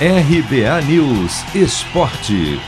RBA News Esporte.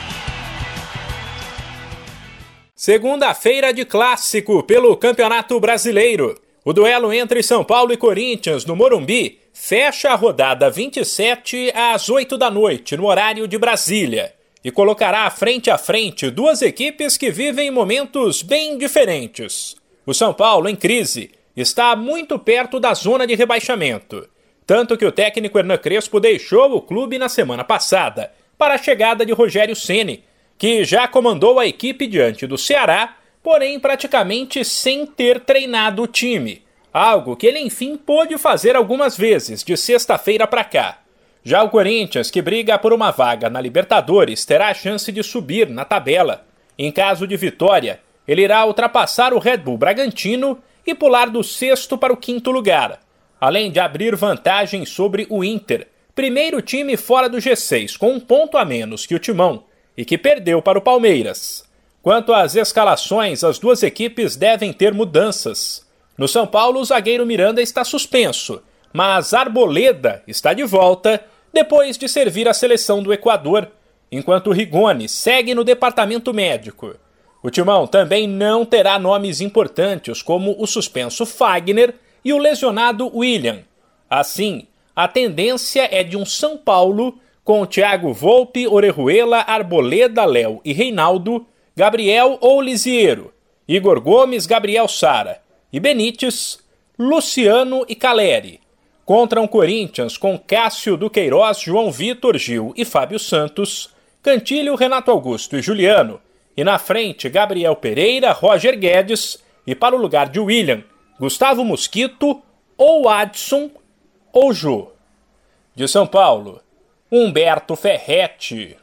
Segunda-feira de clássico pelo Campeonato Brasileiro. O duelo entre São Paulo e Corinthians no Morumbi fecha a rodada 27 às 8 da noite, no horário de Brasília, e colocará frente a frente duas equipes que vivem momentos bem diferentes. O São Paulo, em crise, está muito perto da zona de rebaixamento tanto que o técnico Hernan Crespo deixou o clube na semana passada para a chegada de Rogério Ceni, que já comandou a equipe diante do Ceará, porém praticamente sem ter treinado o time, algo que ele enfim pôde fazer algumas vezes de sexta-feira para cá. Já o Corinthians, que briga por uma vaga na Libertadores, terá a chance de subir na tabela. Em caso de vitória, ele irá ultrapassar o Red Bull Bragantino e pular do sexto para o quinto lugar além de abrir vantagem sobre o Inter, primeiro time fora do G6 com um ponto a menos que o Timão e que perdeu para o Palmeiras. Quanto às escalações, as duas equipes devem ter mudanças. No São Paulo, o zagueiro Miranda está suspenso, mas Arboleda está de volta depois de servir a seleção do Equador, enquanto Rigoni segue no departamento médico. O Timão também não terá nomes importantes como o suspenso Fagner e o lesionado William. Assim, a tendência é de um São Paulo com Thiago Volpe, Orejuela, Arboleda, Léo e Reinaldo, Gabriel ou Lisiero, Igor Gomes, Gabriel Sara e Benítez, Luciano e Caleri. Contra um Corinthians com Cássio Duqueiroz, João Vitor, Gil e Fábio Santos, Cantilho, Renato Augusto e Juliano. E na frente, Gabriel Pereira, Roger Guedes e para o lugar de William, Gustavo Mosquito ou Adson ou Jô. De São Paulo, Humberto Ferretti.